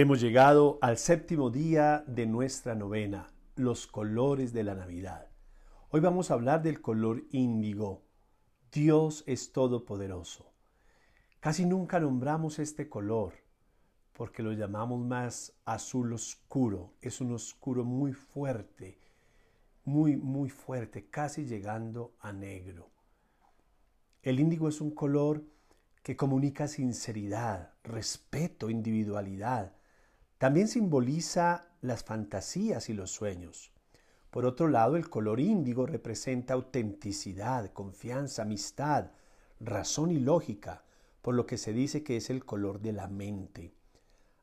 Hemos llegado al séptimo día de nuestra novena, los colores de la Navidad. Hoy vamos a hablar del color índigo. Dios es todopoderoso. Casi nunca nombramos este color porque lo llamamos más azul oscuro. Es un oscuro muy fuerte, muy, muy fuerte, casi llegando a negro. El índigo es un color que comunica sinceridad, respeto, individualidad. También simboliza las fantasías y los sueños. Por otro lado, el color índigo representa autenticidad, confianza, amistad, razón y lógica, por lo que se dice que es el color de la mente.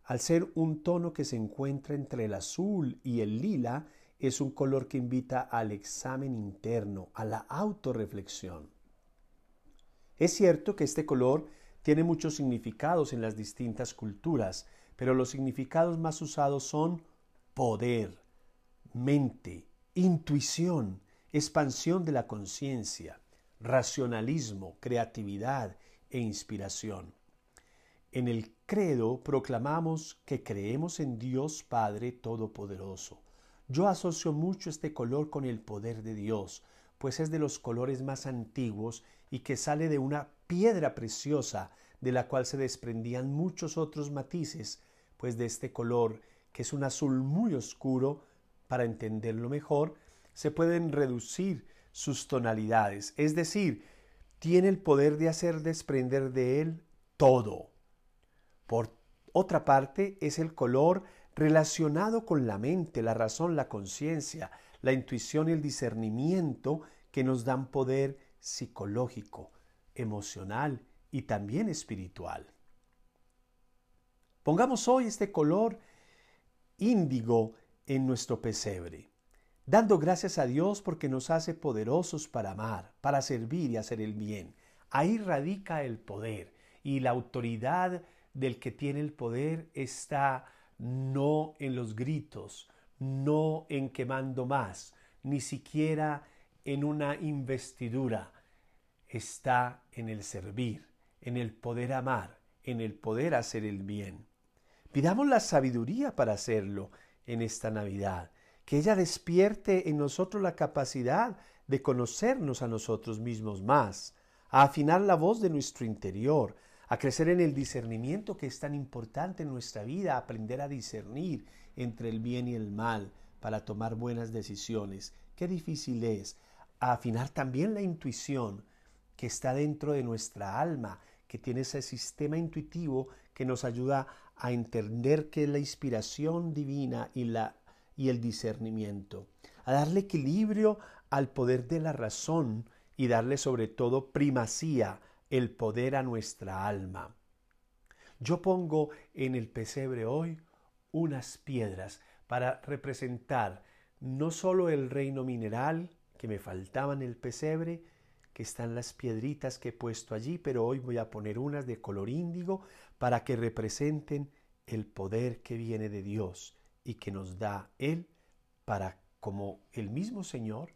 Al ser un tono que se encuentra entre el azul y el lila, es un color que invita al examen interno, a la autorreflexión. Es cierto que este color tiene muchos significados en las distintas culturas, pero los significados más usados son poder, mente, intuición, expansión de la conciencia, racionalismo, creatividad e inspiración. En el credo proclamamos que creemos en Dios Padre Todopoderoso. Yo asocio mucho este color con el poder de Dios, pues es de los colores más antiguos y que sale de una piedra preciosa de la cual se desprendían muchos otros matices, pues de este color, que es un azul muy oscuro, para entenderlo mejor, se pueden reducir sus tonalidades, es decir, tiene el poder de hacer desprender de él todo. Por otra parte, es el color relacionado con la mente, la razón, la conciencia, la intuición y el discernimiento que nos dan poder psicológico, emocional y también espiritual. Pongamos hoy este color índigo en nuestro pesebre, dando gracias a Dios porque nos hace poderosos para amar, para servir y hacer el bien. Ahí radica el poder y la autoridad del que tiene el poder está no en los gritos, no en quemando más, ni siquiera en una investidura, está en el servir, en el poder amar, en el poder hacer el bien. Pidamos la sabiduría para hacerlo en esta Navidad, que ella despierte en nosotros la capacidad de conocernos a nosotros mismos más, a afinar la voz de nuestro interior, a crecer en el discernimiento que es tan importante en nuestra vida, aprender a discernir entre el bien y el mal para tomar buenas decisiones. Qué difícil es a afinar también la intuición que está dentro de nuestra alma, que tiene ese sistema intuitivo que nos ayuda a entender que es la inspiración divina y, la, y el discernimiento, a darle equilibrio al poder de la razón y darle sobre todo primacía, el poder a nuestra alma. Yo pongo en el pesebre hoy unas piedras para representar no solo el reino mineral, que me faltaban el pesebre, que están las piedritas que he puesto allí, pero hoy voy a poner unas de color índigo para que representen el poder que viene de Dios y que nos da Él para, como el mismo Señor,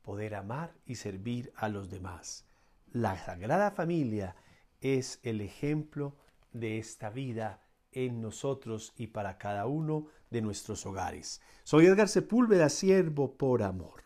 poder amar y servir a los demás. La Sagrada Familia es el ejemplo de esta vida en nosotros y para cada uno de nuestros hogares. Soy Edgar Sepúlveda, siervo por amor.